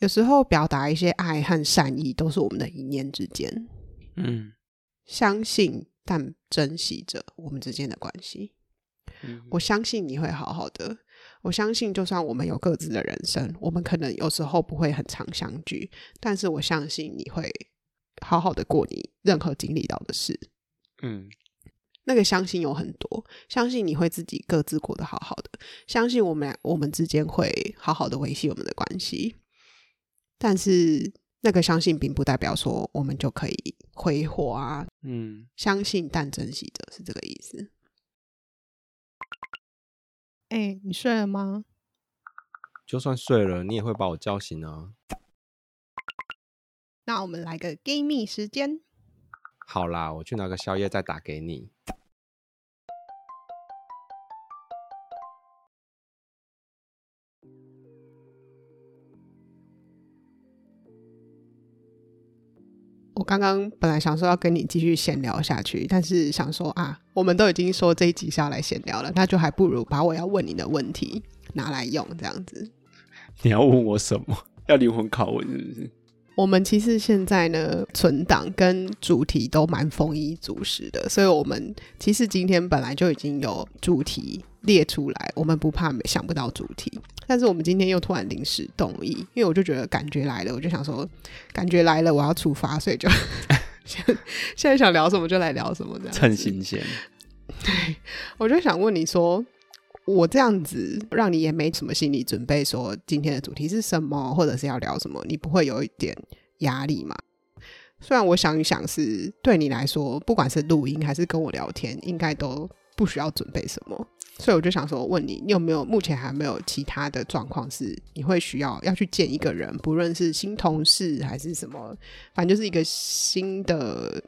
有时候表达一些爱和善意，都是我们的一念之间。嗯，相信但珍惜着我们之间的关系。嗯，我相信你会好好的。我相信，就算我们有各自的人生，我们可能有时候不会很常相聚，但是我相信你会好好的过你任何经历到的事。嗯，那个相信有很多，相信你会自己各自过得好好的，相信我们俩我们之间会好好的维系我们的关系。但是那个相信并不代表说我们就可以挥霍啊。嗯，相信但珍惜的是这个意思。哎、欸，你睡了吗？就算睡了，你也会把我叫醒啊。那我们来个 Gamey 时间。好啦，我去拿个宵夜再打给你。我刚刚本来想说要跟你继续闲聊下去，但是想说啊，我们都已经说这一集是要来闲聊了，那就还不如把我要问你的问题拿来用，这样子。你要问我什么？要灵魂拷问是不是？我们其实现在呢，存档跟主题都蛮丰衣足食的，所以我们其实今天本来就已经有主题列出来，我们不怕想不到主题。但是我们今天又突然临时动议，因为我就觉得感觉来了，我就想说感觉来了，我要出发，所以就 现在想聊什么就来聊什么，这样趁新鲜。对，我就想问你说，我这样子让你也没什么心理准备，说今天的主题是什么，或者是要聊什么，你不会有一点压力吗？虽然我想一想，是对你来说，不管是录音还是跟我聊天，应该都不需要准备什么。所以我就想说，问你，你有没有目前还没有其他的状况是你会需要要去见一个人，不论是新同事还是什么，反正就是一个新的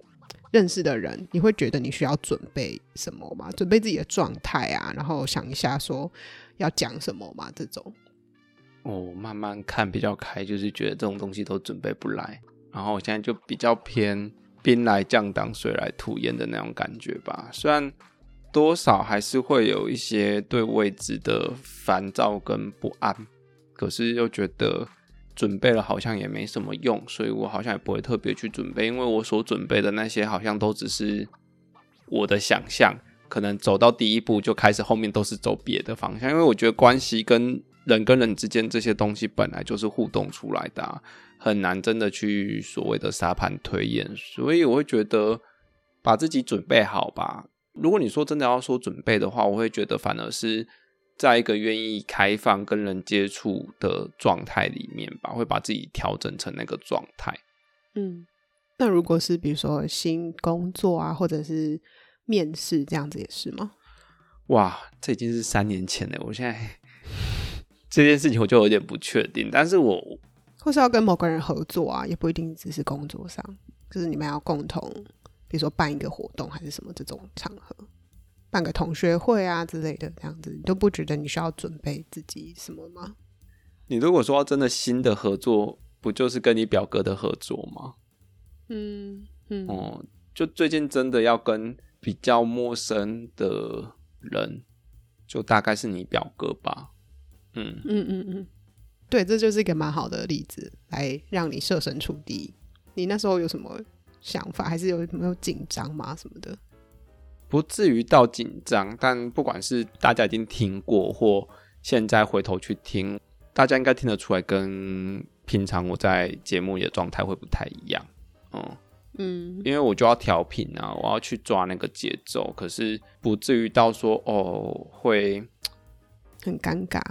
认识的人，你会觉得你需要准备什么吗？准备自己的状态啊，然后想一下说要讲什么吗？这种。哦，慢慢看比较开，就是觉得这种东西都准备不来，然后我现在就比较偏兵来将挡，水来土掩的那种感觉吧，虽然。多少还是会有一些对未知的烦躁跟不安，可是又觉得准备了好像也没什么用，所以我好像也不会特别去准备，因为我所准备的那些好像都只是我的想象，可能走到第一步就开始，后面都是走别的方向。因为我觉得关系跟人跟人之间这些东西本来就是互动出来的，很难真的去所谓的沙盘推演，所以我会觉得把自己准备好吧。如果你说真的要说准备的话，我会觉得反而是在一个愿意开放跟人接触的状态里面吧，会把自己调整成那个状态。嗯，那如果是比如说新工作啊，或者是面试这样子也是吗？哇，这已经是三年前了。我现在这件事情我就有点不确定，但是我或是要跟某个人合作啊，也不一定只是工作上，就是你们要共同。比如说办一个活动还是什么这种场合，办个同学会啊之类的，这样子你都不觉得你需要准备自己什么吗？你如果说要真的新的合作，不就是跟你表哥的合作吗？嗯嗯哦，就最近真的要跟比较陌生的人，就大概是你表哥吧。嗯嗯嗯嗯，对，这就是一个蛮好的例子，来让你设身处地。你那时候有什么？想法还是有没有紧张吗？什么的，不至于到紧张。但不管是大家已经听过，或现在回头去听，大家应该听得出来，跟平常我在节目里的状态会不太一样。嗯嗯，因为我就要调频啊，我要去抓那个节奏，可是不至于到说哦会很尴尬。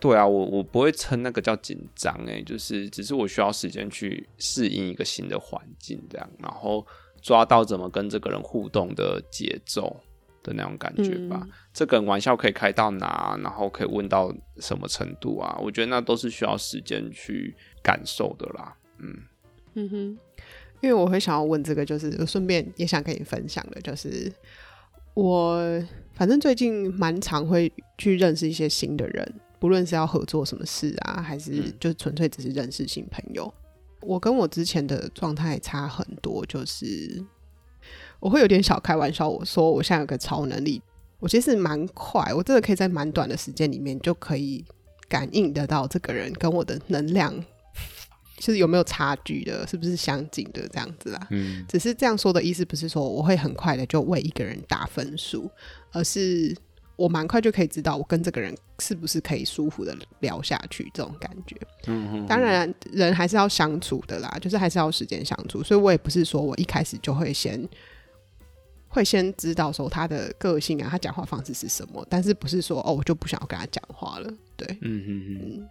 对啊，我我不会称那个叫紧张诶，就是只是我需要时间去适应一个新的环境，这样，然后抓到怎么跟这个人互动的节奏的那种感觉吧。嗯、这个玩笑可以开到哪，然后可以问到什么程度啊？我觉得那都是需要时间去感受的啦。嗯嗯哼，因为我会想要问这个，就是顺便也想跟你分享的，就是我反正最近蛮常会去认识一些新的人。不论是要合作什么事啊，还是就纯粹只是认识新朋友，嗯、我跟我之前的状态差很多。就是我会有点小开玩笑，我说我现在有个超能力，我其实蛮快，我真的可以在蛮短的时间里面就可以感应得到这个人跟我的能量就是有没有差距的，是不是相近的这样子啦？嗯，只是这样说的意思不是说我会很快的就为一个人打分数，而是我蛮快就可以知道我跟这个人是不是可以舒服的聊下去这种感觉。当然人还是要相处的啦，就是还是要时间相处，所以我也不是说我一开始就会先。会先知道说他的个性啊，他讲话方式是什么，但是不是说哦，我就不想要跟他讲话了。对，嗯嗯嗯。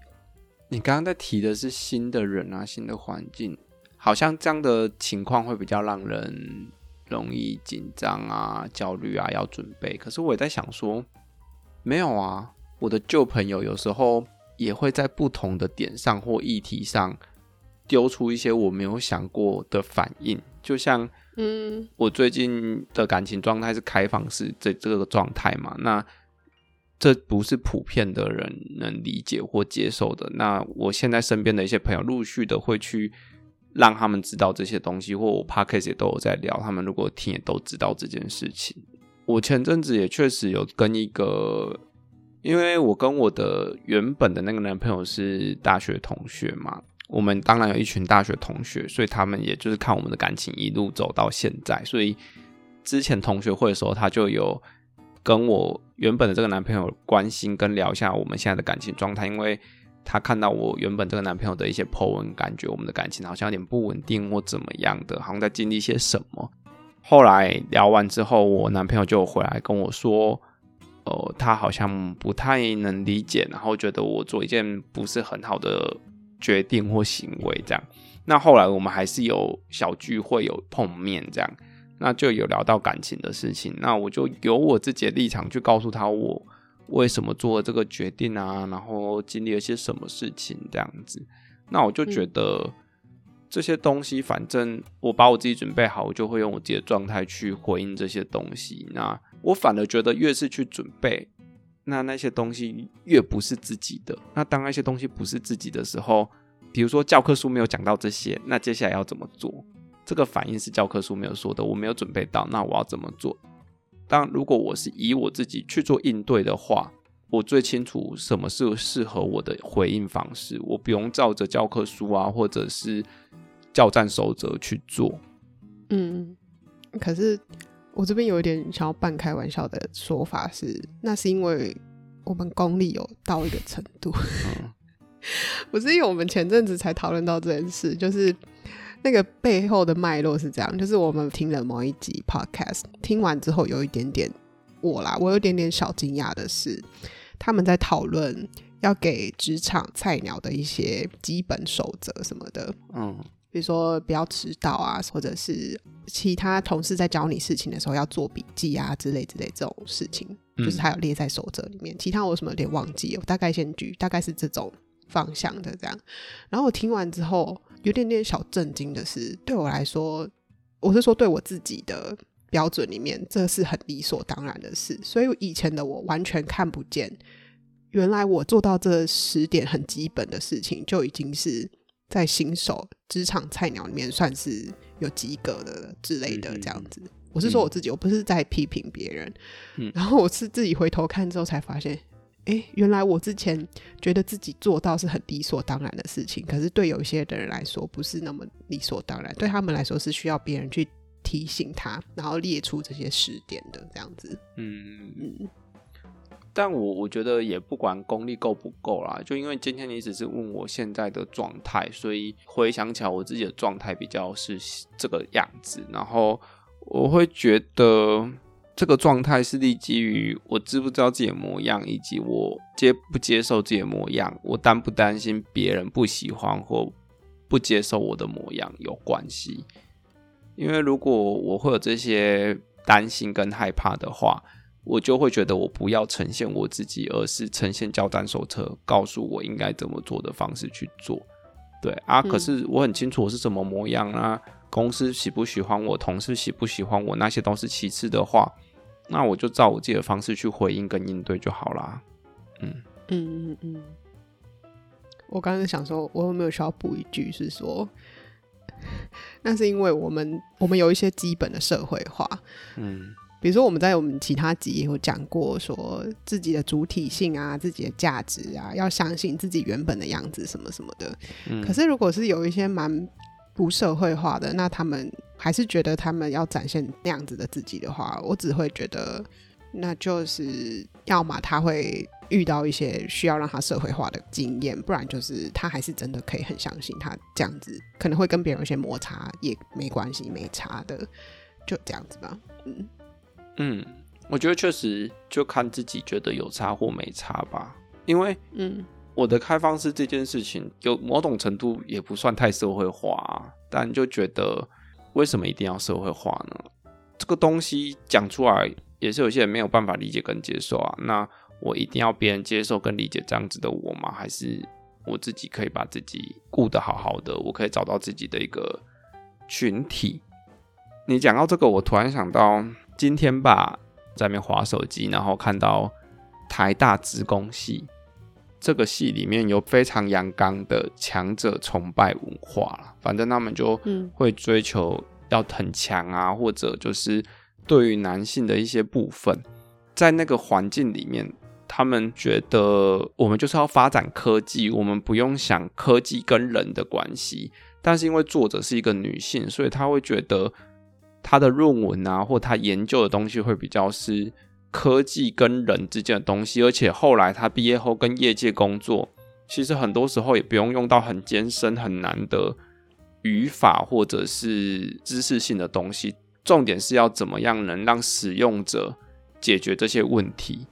你刚刚在提的是新的人啊，新的环境，好像这样的情况会比较让人容易紧张啊、焦虑啊，要准备。可是我也在想说，没有啊，我的旧朋友有时候也会在不同的点上或议题上丢出一些我没有想过的反应，就像。嗯，我最近的感情状态是开放式这这个状态嘛？那这不是普遍的人能理解或接受的。那我现在身边的一些朋友陆续的会去让他们知道这些东西，或我 p o c a s t 也都有在聊，他们如果听也都知道这件事情。我前阵子也确实有跟一个，因为我跟我的原本的那个男朋友是大学同学嘛。我们当然有一群大学同学，所以他们也就是看我们的感情一路走到现在。所以之前同学会的时候，他就有跟我原本的这个男朋友关心跟聊一下我们现在的感情状态，因为他看到我原本这个男朋友的一些 po 文，感觉我们的感情好像有点不稳定或怎么样的，好像在经历些什么。后来聊完之后，我男朋友就回来跟我说，呃，他好像不太能理解，然后觉得我做一件不是很好的。决定或行为这样，那后来我们还是有小聚会，有碰面这样，那就有聊到感情的事情。那我就有我自己的立场去告诉他我为什么做了这个决定啊，然后经历了些什么事情这样子。那我就觉得这些东西，反正我把我自己准备好，我就会用我自己的状态去回应这些东西。那我反而觉得越是去准备。那那些东西越不是自己的，那当那些东西不是自己的时候，比如说教科书没有讲到这些，那接下来要怎么做？这个反应是教科书没有说的，我没有准备到，那我要怎么做？当如果我是以我自己去做应对的话，我最清楚什么是适合我的回应方式，我不用照着教科书啊，或者是教战守则去做。嗯，可是。我这边有一点想要半开玩笑的说法是，那是因为我们功力有到一个程度，不是因为我们前阵子才讨论到这件事，就是那个背后的脉络是这样，就是我们听了某一集 podcast，听完之后有一点点我啦，我有一点点小惊讶的是，他们在讨论要给职场菜鸟的一些基本守则什么的，嗯。比如说不要迟到啊，或者是其他同事在教你事情的时候要做笔记啊之类之类这种事情，嗯、就是他有列在守则里面。其他我什么有点忘记，我大概先举，大概是这种方向的这样。然后我听完之后有点点小震惊的是，对我来说，我是说对我自己的标准里面，这是很理所当然的事。所以以前的我完全看不见，原来我做到这十点很基本的事情就已经是。在新手职场菜鸟里面算是有及格的之类的这样子，嗯、我是说我自己，嗯、我不是在批评别人。嗯、然后我是自己回头看之后才发现，哎、欸，原来我之前觉得自己做到是很理所当然的事情，可是对有一些的人来说不是那么理所当然，对他们来说是需要别人去提醒他，然后列出这些时点的这样子。嗯嗯。但我我觉得也不管功力够不够啦，就因为今天你只是问我现在的状态，所以回想起来我自己的状态比较是这个样子，然后我会觉得这个状态是立基于我知不知道自己的模样，以及我接不接受自己的模样，我担不担心别人不喜欢或不接受我的模样有关系。因为如果我会有这些担心跟害怕的话。我就会觉得我不要呈现我自己，而是呈现教单手册，告诉我应该怎么做的方式去做。对啊，可是我很清楚我是什么模样啊，公司喜不喜欢我，同事喜不喜欢我，那些都是其次的话，那我就照我自己的方式去回应跟应对就好啦。嗯嗯嗯嗯。我刚刚想说，我有没有需要补一句，是说，那是因为我们我们有一些基本的社会化，嗯。比如说我们在我们其他集也有讲过，说自己的主体性啊，自己的价值啊，要相信自己原本的样子什么什么的。嗯。可是如果是有一些蛮不社会化的，那他们还是觉得他们要展现那样子的自己的话，我只会觉得，那就是要么他会遇到一些需要让他社会化的经验，不然就是他还是真的可以很相信他这样子，可能会跟别人有些摩擦也没关系，没差的，就这样子吧。嗯嗯，我觉得确实就看自己觉得有差或没差吧，因为嗯。我的开放式这件事情，有某种程度也不算太社会化，但就觉得为什么一定要社会化呢？这个东西讲出来也是有些人没有办法理解跟接受啊。那我一定要别人接受跟理解这样子的我吗？还是我自己可以把自己顾得好好的？我可以找到自己的一个群体。你讲到这个，我突然想到今天吧，在那边滑手机，然后看到台大资工系。这个戏里面有非常阳刚的强者崇拜文化了，反正他们就会追求要很强啊，或者就是对于男性的一些部分，在那个环境里面，他们觉得我们就是要发展科技，我们不用想科技跟人的关系。但是因为作者是一个女性，所以她会觉得她的论文啊，或她研究的东西会比较是。科技跟人之间的东西，而且后来他毕业后跟业界工作，其实很多时候也不用用到很艰深很难的语法或者是知识性的东西，重点是要怎么样能让使用者解决这些问题。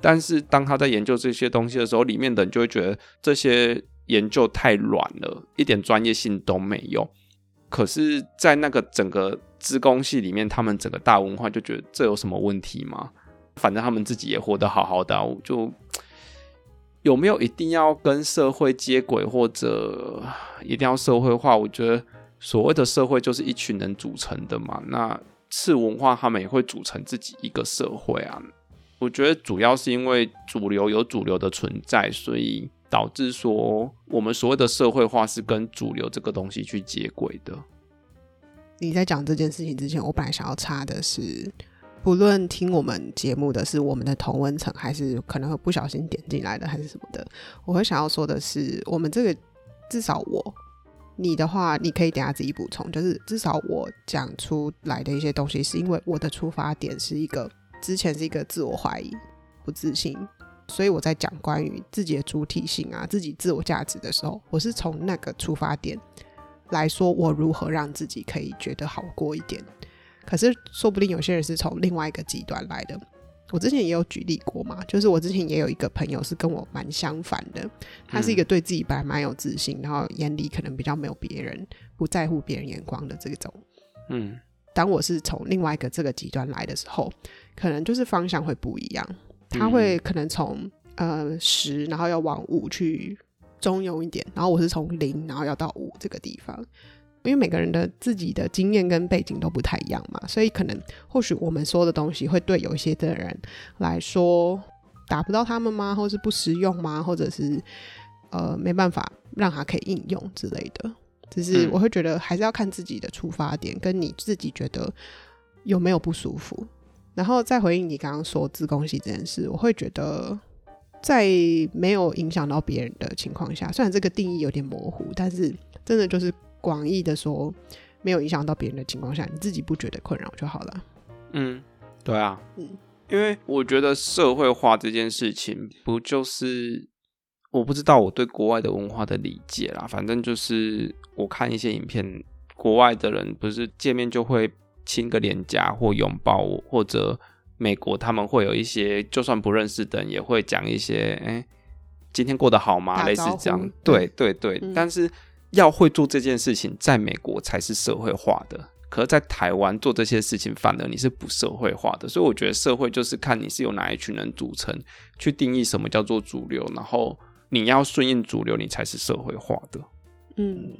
但是当他在研究这些东西的时候，里面的人就会觉得这些研究太软了，一点专业性都没有。可是，在那个整个资工系里面，他们整个大文化就觉得这有什么问题吗？反正他们自己也活得好好的，就 有没有一定要跟社会接轨，或者一定要社会化？我觉得所谓的社会就是一群人组成的嘛。那次文化他们也会组成自己一个社会啊。我觉得主要是因为主流有主流的存在，所以导致说我们所谓的社会化是跟主流这个东西去接轨的。你在讲这件事情之前，我本来想要插的是。不论听我们节目的是我们的同温层，还是可能会不小心点进来的，还是什么的，我会想要说的是，我们这个至少我，你的话，你可以等下自己补充。就是至少我讲出来的一些东西，是因为我的出发点是一个之前是一个自我怀疑、不自信，所以我在讲关于自己的主体性啊、自己自我价值的时候，我是从那个出发点来说，我如何让自己可以觉得好过一点。可是，说不定有些人是从另外一个极端来的。我之前也有举例过嘛，就是我之前也有一个朋友是跟我蛮相反的。他是一个对自己本来蛮有自信，然后眼里可能比较没有别人，不在乎别人眼光的这种。嗯，当我是从另外一个这个极端来的时候，可能就是方向会不一样。他会可能从呃十，然后要往五去中庸一点，然后我是从零，然后要到五这个地方。因为每个人的自己的经验跟背景都不太一样嘛，所以可能或许我们说的东西会对有一些的人来说达不到他们吗？或是不实用吗？或者是呃没办法让他可以应用之类的。只是我会觉得还是要看自己的出发点，跟你自己觉得有没有不舒服。然后再回应你刚刚说资工系这件事，我会觉得在没有影响到别人的情况下，虽然这个定义有点模糊，但是真的就是。广义的说，没有影响到别人的情况下，你自己不觉得困扰就好了。嗯，对啊，嗯，因为我觉得社会化这件事情，不就是我不知道我对国外的文化的理解啦。反正就是我看一些影片，国外的人不是见面就会亲个脸颊或拥抱我，或者美国他们会有一些就算不认识的人也会讲一些，哎、欸，今天过得好吗？类似这样。对对对，嗯、但是。要会做这件事情，在美国才是社会化的。可是，在台湾做这些事情，反而你是不社会化的。所以，我觉得社会就是看你是由哪一群人组成，去定义什么叫做主流。然后，你要顺应主流，你才是社会化的。嗯，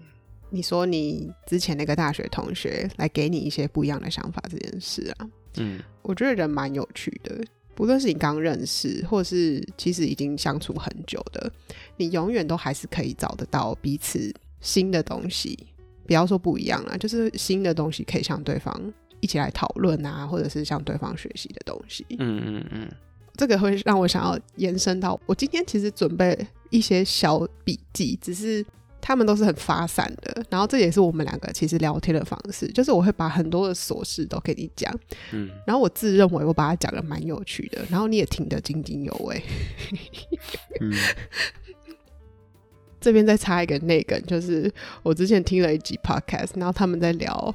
你说你之前那个大学同学来给你一些不一样的想法，这件事啊，嗯，我觉得人蛮有趣的。不论是你刚认识，或是其实已经相处很久的，你永远都还是可以找得到彼此。新的东西，不要说不一样了，就是新的东西可以向对方一起来讨论啊，或者是向对方学习的东西。嗯嗯嗯，这个会让我想要延伸到我今天其实准备一些小笔记，只是。他们都是很发散的，然后这也是我们两个其实聊天的方式，就是我会把很多的琐事都给你讲，嗯，然后我自认为我把它讲的蛮有趣的，然后你也听得津津有味，嗯，这边再插一个内梗，就是我之前听了一集 podcast，然后他们在聊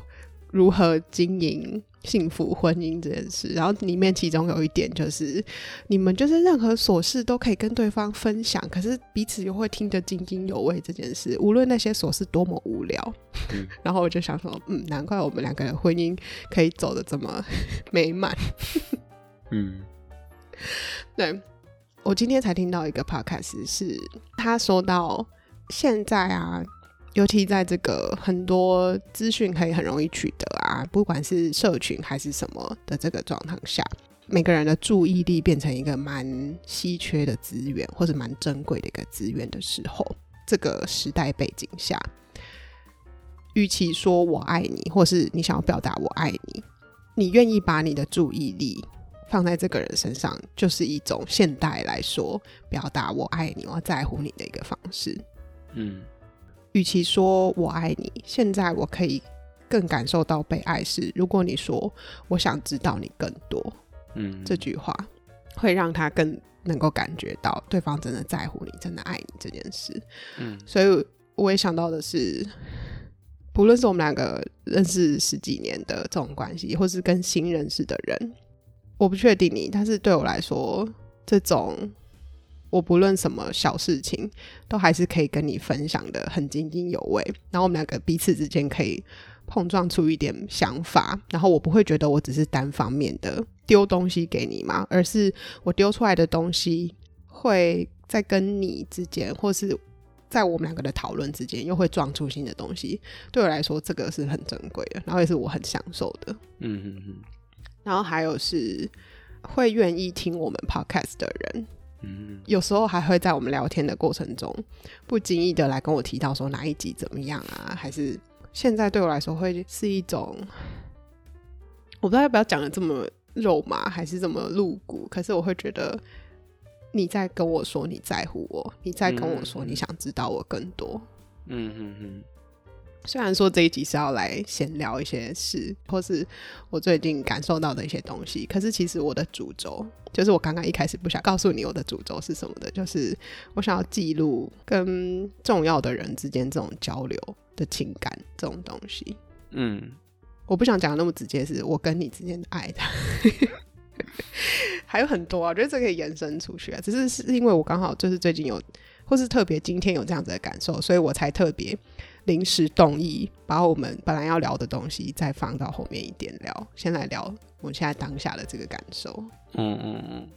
如何经营。幸福婚姻这件事，然后里面其中有一点就是，你们就是任何琐事都可以跟对方分享，可是彼此又会听得津津有味。这件事，无论那些琐事多么无聊，嗯、然后我就想说，嗯，难怪我们两个人婚姻可以走的这么美满。嗯，对，我今天才听到一个 podcast，是他说到现在啊。尤其在这个很多资讯可以很容易取得啊，不管是社群还是什么的这个状态下，每个人的注意力变成一个蛮稀缺的资源，或者蛮珍贵的一个资源的时候，这个时代背景下，与其说我爱你，或是你想要表达我爱你，你愿意把你的注意力放在这个人身上，就是一种现代来说表达我爱你、我在乎你的一个方式。嗯。与其说我爱你，现在我可以更感受到被爱是，如果你说我想知道你更多，嗯，这句话会让他更能够感觉到对方真的在乎你，真的爱你这件事。嗯，所以我也想到的是，不论是我们两个认识十几年的这种关系，或是跟新认识的人，我不确定你，但是对我来说，这种。我不论什么小事情，都还是可以跟你分享的很津津有味。然后我们两个彼此之间可以碰撞出一点想法，然后我不会觉得我只是单方面的丢东西给你嘛，而是我丢出来的东西会在跟你之间，或是在我们两个的讨论之间，又会撞出新的东西。对我来说，这个是很珍贵的，然后也是我很享受的。嗯嗯嗯。然后还有是会愿意听我们 podcast 的人。嗯，有时候还会在我们聊天的过程中，不经意的来跟我提到说哪一集怎么样啊？还是现在对我来说会是一种，我不知道要不要讲的这么肉麻，还是这么露骨？可是我会觉得你在跟我说你在乎我，你在跟我说你想知道我更多。嗯嗯嗯。虽然说这一集是要来闲聊一些事，或是我最近感受到的一些东西，可是其实我的主轴就是我刚刚一开始不想告诉你我的主轴是什么的，就是我想要记录跟重要的人之间这种交流的情感这种东西。嗯，我不想讲的那么直接，是我跟你之间的爱的，还有很多啊，我觉得这可以延伸出去啊。只是是因为我刚好就是最近有，或是特别今天有这样子的感受，所以我才特别。临时动议，把我们本来要聊的东西再放到后面一点聊。先来聊我现在当下的这个感受。嗯嗯嗯，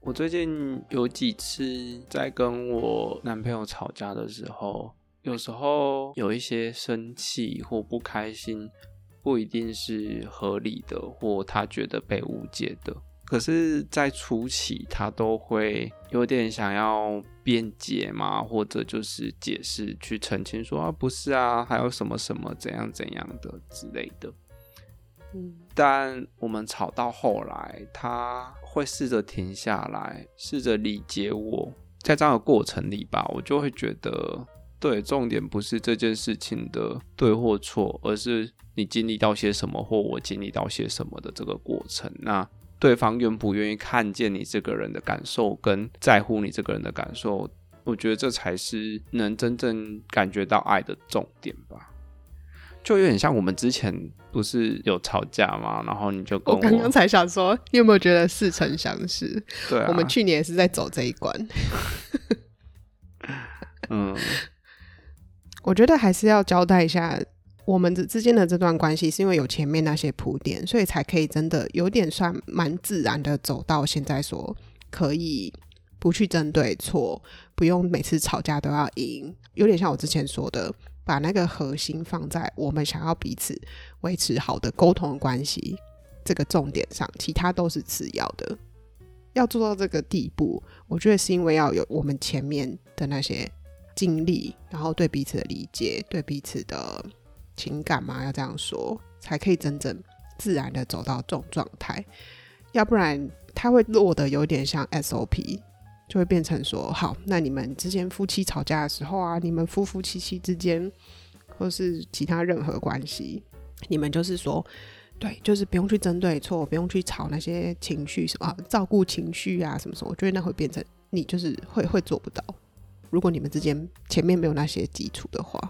我最近有几次在跟我男朋友吵架的时候，有时候有一些生气或不开心，不一定是合理的，或他觉得被误解的。可是，在初期，他都会有点想要辩解嘛，或者就是解释、去澄清，说啊，不是啊，还有什么什么怎样怎样的之类的。嗯，但我们吵到后来，他会试着停下来，试着理解我。在这样的过程里吧，我就会觉得，对，重点不是这件事情的对或错，而是你经历到些什么，或我经历到些什么的这个过程。那对方愿不愿意看见你这个人的感受，跟在乎你这个人的感受，我觉得这才是能真正感觉到爱的重点吧。就有点像我们之前不是有吵架吗？然后你就跟我，我刚刚才想说，你有没有觉得似曾相识？对啊，我们去年也是在走这一关。嗯，我觉得还是要交代一下。我们之之间的这段关系，是因为有前面那些铺垫，所以才可以真的有点算蛮自然的走到现在，说可以不去争对错，不用每次吵架都要赢，有点像我之前说的，把那个核心放在我们想要彼此维持好的沟通关系这个重点上，其他都是次要的。要做到这个地步，我觉得是因为要有我们前面的那些经历，然后对彼此的理解，对彼此的。情感嘛，要这样说才可以真正自然的走到这种状态，要不然他会落得有点像 SOP，就会变成说，好，那你们之间夫妻吵架的时候啊，你们夫夫妻妻之间，或是其他任何关系，你们就是说，对，就是不用去争对错，不用去吵那些情绪什么啊，照顾情绪啊什么什么，我觉得那会变成你就是会会做不到。如果你们之间前面没有那些基础的话。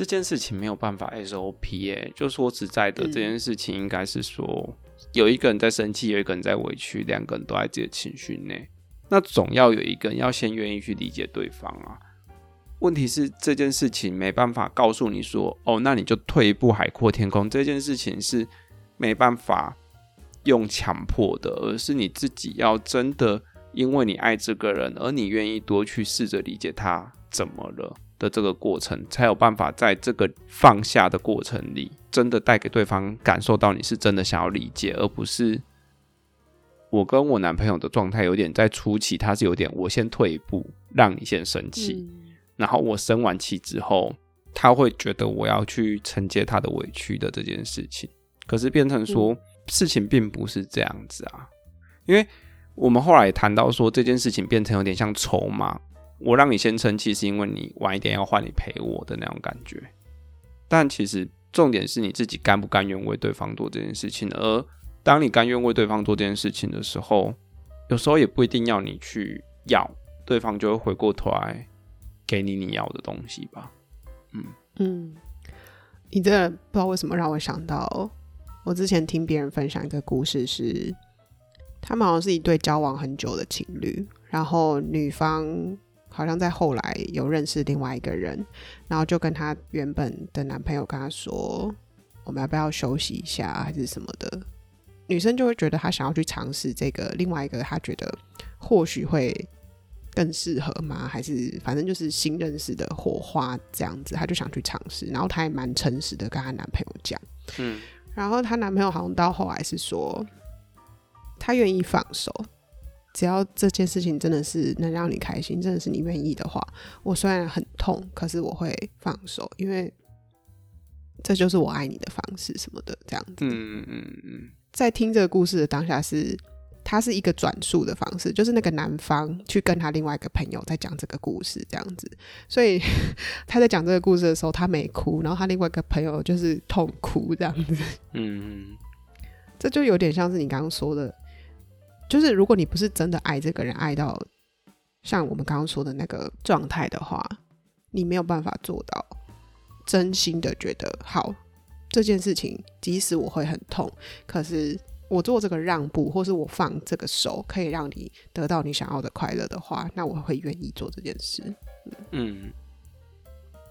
这件事情没有办法 SOP 耶，就说实在的，嗯、这件事情应该是说有一个人在生气，有一个人在委屈，两个人都在自己的情绪内，那总要有一个人要先愿意去理解对方啊。问题是这件事情没办法告诉你说，哦，那你就退一步海阔天空。这件事情是没办法用强迫的，而是你自己要真的因为你爱这个人，而你愿意多去试着理解他怎么了。的这个过程，才有办法在这个放下的过程里，真的带给对方感受到你是真的想要理解，而不是我跟我男朋友的状态有点在初期，他是有点我先退一步，让你先生气，嗯、然后我生完气之后，他会觉得我要去承接他的委屈的这件事情，可是变成说、嗯、事情并不是这样子啊，因为我们后来也谈到说这件事情变成有点像筹码。我让你先生气，是因为你晚一点要换你陪我的那种感觉。但其实重点是你自己甘不甘愿为对方做这件事情。而当你甘愿为对方做这件事情的时候，有时候也不一定要你去要，对方就会回过头来给你你要的东西吧。嗯嗯，你这不知道为什么让我想到，我之前听别人分享一个故事是，他们好像是一对交往很久的情侣，然后女方。好像在后来有认识另外一个人，然后就跟他原本的男朋友跟他说：“我们要不要休息一下，还是什么的？”女生就会觉得她想要去尝试这个另外一个，她觉得或许会更适合吗？还是反正就是新认识的火花这样子，她就想去尝试。然后她也蛮诚实的跟她男朋友讲，嗯，然后她男朋友好像到后来是说，他愿意放手。只要这件事情真的是能让你开心，真的是你愿意的话，我虽然很痛，可是我会放手，因为这就是我爱你的方式什么的，这样子。嗯嗯嗯。在听这个故事的当下是，是他是一个转述的方式，就是那个男方去跟他另外一个朋友在讲这个故事，这样子。所以他在讲这个故事的时候，他没哭，然后他另外一个朋友就是痛哭，这样子。嗯嗯。这就有点像是你刚刚说的。就是如果你不是真的爱这个人，爱到像我们刚刚说的那个状态的话，你没有办法做到真心的觉得好，这件事情，即使我会很痛，可是我做这个让步，或是我放这个手，可以让你得到你想要的快乐的话，那我会愿意做这件事。嗯，嗯，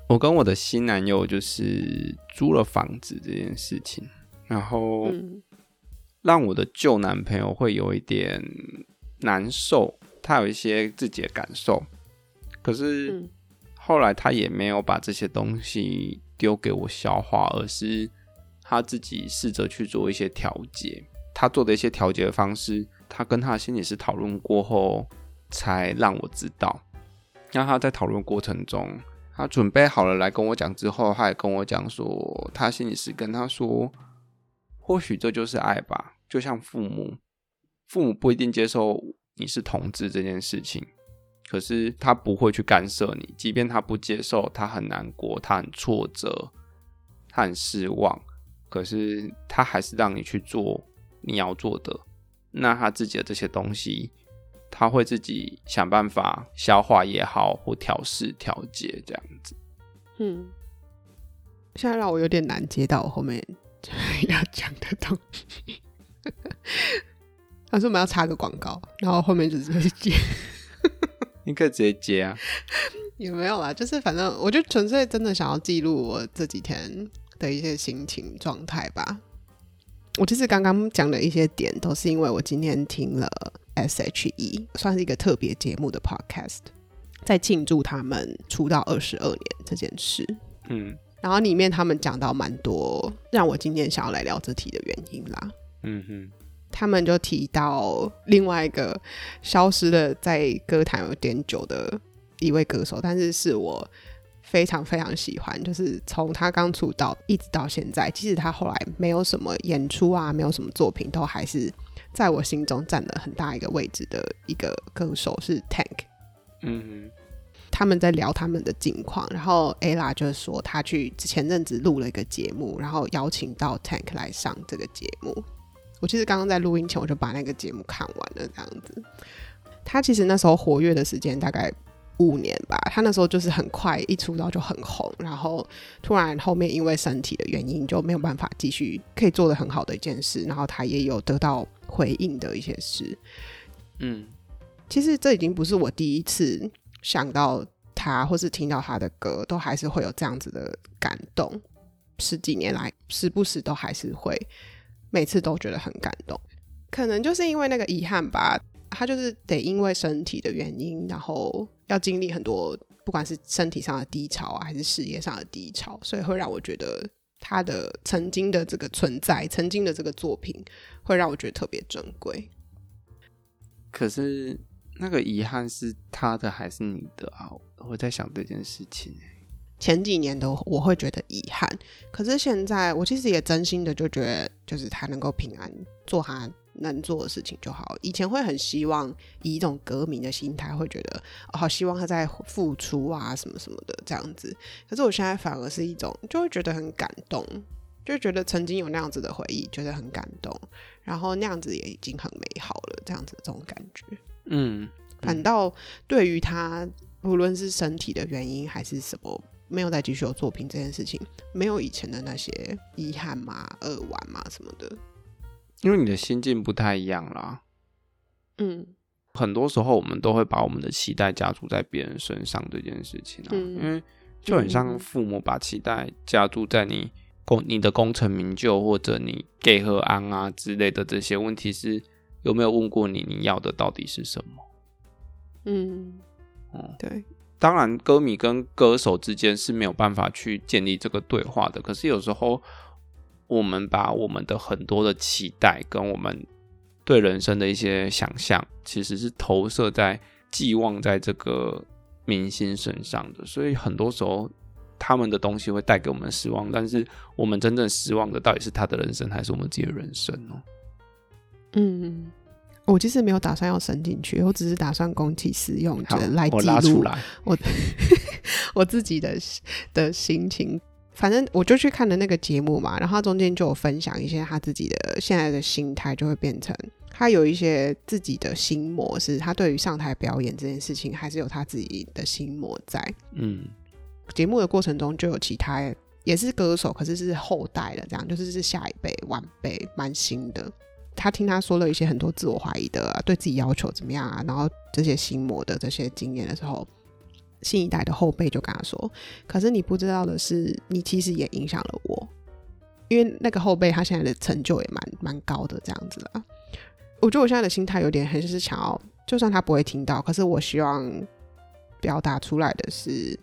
我跟我的新男友就是租了房子这件事情，然后。嗯让我的旧男朋友会有一点难受，他有一些自己的感受，可是后来他也没有把这些东西丢给我消化，而是他自己试着去做一些调节。他做的一些调节的方式，他跟他的心理师讨论过后，才让我知道。那他在讨论过程中，他准备好了来跟我讲之后，他也跟我讲说，他心理师跟他说。或许这就是爱吧，就像父母，父母不一定接受你是同志这件事情，可是他不会去干涉你，即便他不接受，他很难过，他很挫折，他很失望，可是他还是让你去做你要做的，那他自己的这些东西，他会自己想办法消化也好，或调试调节这样子。嗯，现在让我有点难接到后面。要讲的东西，他说我们要插个广告，然后后面就直接接。你可以直接接啊，也没有啦？就是反正我就纯粹真的想要记录我这几天的一些心情状态吧。我其实刚刚讲的一些点，都是因为我今天听了 S.H.E，算是一个特别节目的 Podcast，在庆祝他们出道二十二年这件事。嗯。然后里面他们讲到蛮多，让我今天想要来聊这题的原因啦。嗯哼，他们就提到另外一个消失了在歌坛有点久的一位歌手，但是是我非常非常喜欢，就是从他刚出道一直到现在，即使他后来没有什么演出啊，没有什么作品，都还是在我心中占了很大一个位置的一个歌手是 Tank。嗯哼，他们在聊他们的近况，然后 Ella 就是说他去前阵子录了一个节目，然后邀请到 Tank 来上这个节目。我其实刚刚在录音前我就把那个节目看完了，这样子。他其实那时候活跃的时间大概五年吧，他那时候就是很快一出道就很红，然后突然后面因为身体的原因就没有办法继续可以做的很好的一件事，然后他也有得到回应的一些事。嗯，其实这已经不是我第一次想到他，或是听到他的歌，都还是会有这样子的感动。十几年来，时不时都还是会，每次都觉得很感动。可能就是因为那个遗憾吧。他就是得因为身体的原因，然后要经历很多，不管是身体上的低潮啊，还是事业上的低潮，所以会让我觉得他的曾经的这个存在，曾经的这个作品，会让我觉得特别珍贵。可是那个遗憾是他的还是你的啊？我在想这件事情。前几年都我会觉得遗憾，可是现在我其实也真心的就觉得，就是他能够平安做他能做的事情就好。以前会很希望以一种革命的心态，会觉得、好希望他在复出啊什么什么的这样子。可是我现在反而是一种就会觉得很感动，就觉得曾经有那样子的回忆，觉得很感动，然后那样子也已经很美好了，这样子这种感觉。嗯，嗯，反倒对于他，无论是身体的原因还是什么。没有再继续有作品这件事情，没有以前的那些遗憾嘛、扼腕嘛什么的，因为你的心境不太一样啦。嗯，很多时候我们都会把我们的期待加注在别人身上这件事情啊，嗯、因为就很像父母把期待加注在你功、你的功成名就或者你给和安啊之类的这些问题是有没有问过你你要的到底是什么？嗯，哦，对。当然，歌迷跟歌手之间是没有办法去建立这个对话的。可是有时候，我们把我们的很多的期待跟我们对人生的一些想象，其实是投射在、寄望在这个明星身上的。所以很多时候，他们的东西会带给我们失望。但是，我们真正失望的，到底是他的人生，还是我们自己的人生呢？嗯。我其实没有打算要伸进去，我只是打算公器私用，就来记录我 我自己的的心情。反正我就去看了那个节目嘛，然后他中间就有分享一些他自己的现在的心态，就会变成他有一些自己的心魔，是他对于上台表演这件事情，还是有他自己的心魔在。嗯，节目的过程中就有其他也是歌手，可是是后代的，这样就是是下一辈晚辈，蛮新的。他听他说了一些很多自我怀疑的、啊，对自己要求怎么样啊，然后这些心魔的这些经验的时候，新一代的后辈就跟他说：“可是你不知道的是，你其实也影响了我，因为那个后辈他现在的成就也蛮蛮高的，这样子的。我觉得我现在的心态有点很是想要，就算他不会听到，可是我希望表达出来的是。”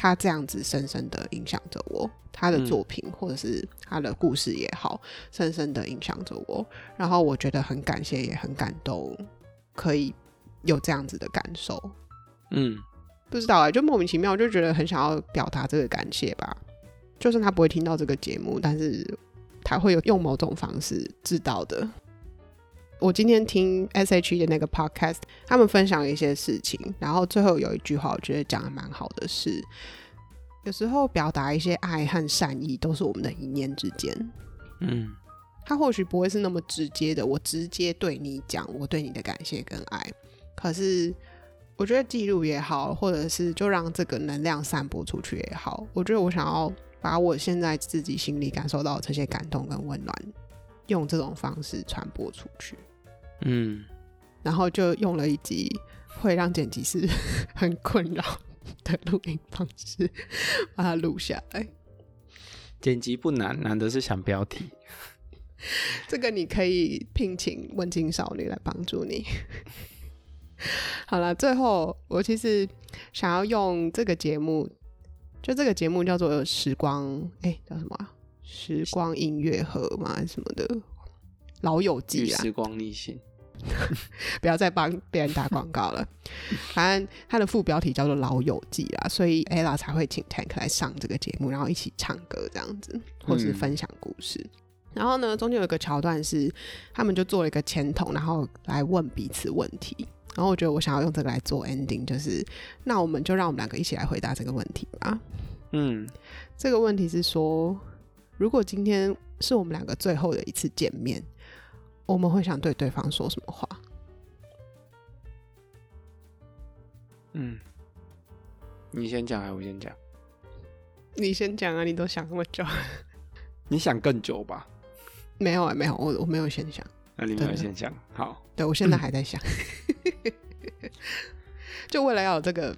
他这样子深深的影响着我，他的作品或者是他的故事也好，深深的影响着我。然后我觉得很感谢，也很感动，可以有这样子的感受。嗯，不知道哎，就莫名其妙就觉得很想要表达这个感谢吧。就算他不会听到这个节目，但是他会有用某种方式知道的。我今天听 S.H.E 的那个 podcast，他们分享了一些事情，然后最后有一句话，我觉得讲的蛮好的是，有时候表达一些爱和善意，都是我们的一念之间。嗯，他或许不会是那么直接的，我直接对你讲我对你的感谢跟爱，可是我觉得记录也好，或者是就让这个能量散播出去也好，我觉得我想要把我现在自己心里感受到的这些感动跟温暖，用这种方式传播出去。嗯，然后就用了一集会让剪辑师 很困扰的录音方式把它录下来。剪辑不难，难的是想标题。这个你可以聘请文青少女来帮助你。好了，最后我其实想要用这个节目，就这个节目叫做《时光》，哎，叫什么啊？时光音乐盒吗？什么的？老友记啊，时光逆行。不要再帮别人打广告了。反正他的副标题叫做《老友记》啦，所以 Ella 才会请 Tank 来上这个节目，然后一起唱歌这样子，或是分享故事。嗯、然后呢，中间有一个桥段是他们就做了一个签筒，然后来问彼此问题。然后我觉得我想要用这个来做 ending，就是那我们就让我们两个一起来回答这个问题吧。嗯，这个问题是说，如果今天是我们两个最后的一次见面，我们会想对对方说什么话？嗯，你先讲还是我先讲？你先讲啊！你都想那么久，你想更久吧？没有啊，没有，我我没有先想。那你没有先讲？好，对我现在 还在想，就为了要有这个，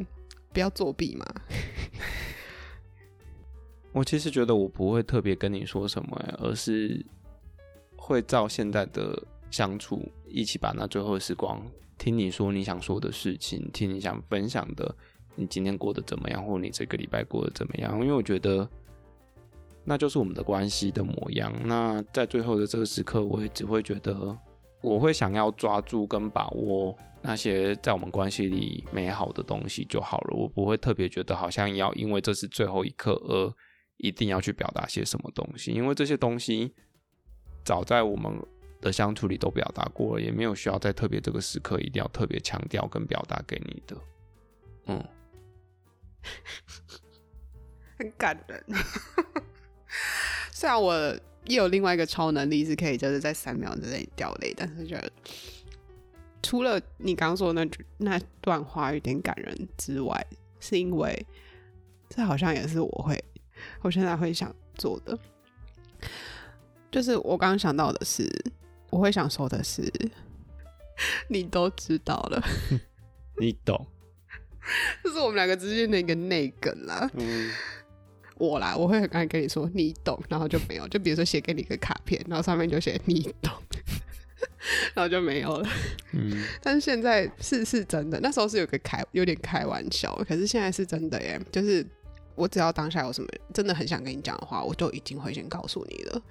不要作弊嘛。我其实觉得我不会特别跟你说什么，而是会照现在的相处，一起把那最后的时光，听你说你想说的事情，听你想分享的，你今天过得怎么样，或你这个礼拜过得怎么样？因为我觉得那就是我们的关系的模样。那在最后的这个时刻，我也只会觉得，我会想要抓住跟把握那些在我们关系里美好的东西就好了。我不会特别觉得好像要因为这是最后一刻而。一定要去表达些什么东西，因为这些东西早在我们的相处里都表达过了，也没有需要在特别这个时刻一定要特别强调跟表达给你的。嗯，很感人。虽然我也有另外一个超能力，是可以就是在三秒之内掉泪，但是觉得除了你刚刚说的那句那段话有点感人之外，是因为这好像也是我会。我现在会想做的，就是我刚刚想到的是，我会想说的是，你都知道了，你懂，这是我们两个之间的一个内梗啦。嗯，我啦，我会很爱跟你说你懂，然后就没有，就比如说写给你一个卡片，然后上面就写你懂，然后就没有了。嗯，但是现在是是真的，那时候是有个开有点开玩笑，可是现在是真的耶，就是。我只要当下有什么真的很想跟你讲的话，我就已经会先告诉你了。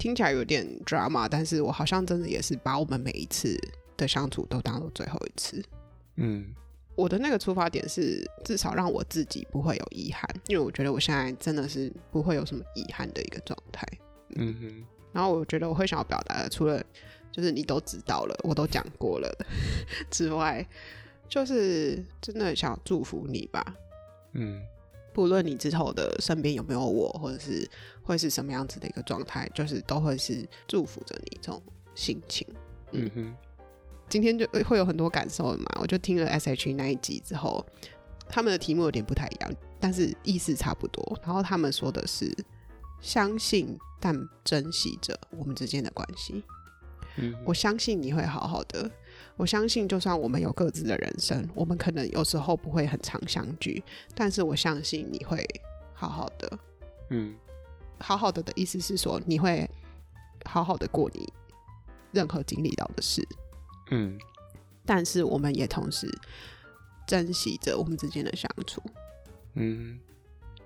听起来有点 drama，但是我好像真的也是把我们每一次的相处都当做最后一次。嗯，我的那个出发点是至少让我自己不会有遗憾，因为我觉得我现在真的是不会有什么遗憾的一个状态。嗯哼。然后我觉得我会想要表达的，除了就是你都知道了，我都讲过了 之外，就是真的想祝福你吧。嗯。不论你之后的身边有没有我，或者是会是什么样子的一个状态，就是都会是祝福着你这种心情。嗯哼，今天就会有很多感受嘛。我就听了 S.H.E 那一集之后，他们的题目有点不太一样，但是意思差不多。然后他们说的是相信但珍惜着我们之间的关系。嗯，我相信你会好好的。我相信，就算我们有各自的人生，我们可能有时候不会很常相聚，但是我相信你会好好的。嗯，好好的的意思是说，你会好好的过你任何经历到的事。嗯，但是我们也同时珍惜着我们之间的相处。嗯，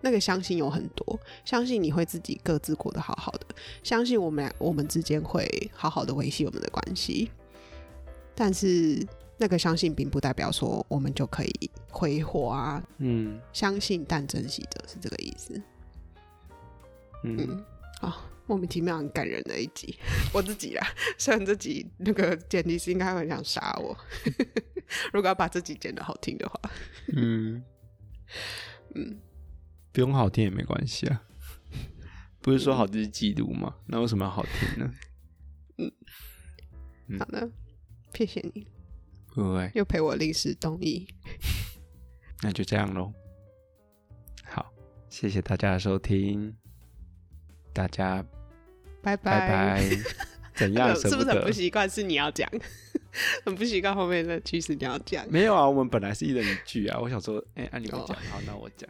那个相信有很多，相信你会自己各自过得好好的，相信我们俩我们之间会好好的维系我们的关系。但是那个相信并不代表说我们就可以挥霍啊。嗯，相信但珍惜着是这个意思。嗯，好、哦，莫名其妙很感人的一集，我自己啊，虽然这集那个剪辑师应该会很想杀我，如果要把这集剪的好听的话。嗯 嗯，不用好听也没关系啊，不是说好就是记录吗？那为什么要好听呢？嗯，好的。谢谢你，不会又陪我临时动议，那就这样喽。好，谢谢大家的收听，大家拜拜拜。怎样？是不是很不习惯？是你要讲，很不习惯后面的句是你要讲。没有啊，我们本来是一人一句啊。我想说，哎、欸，按、啊、你们讲，好，那我讲。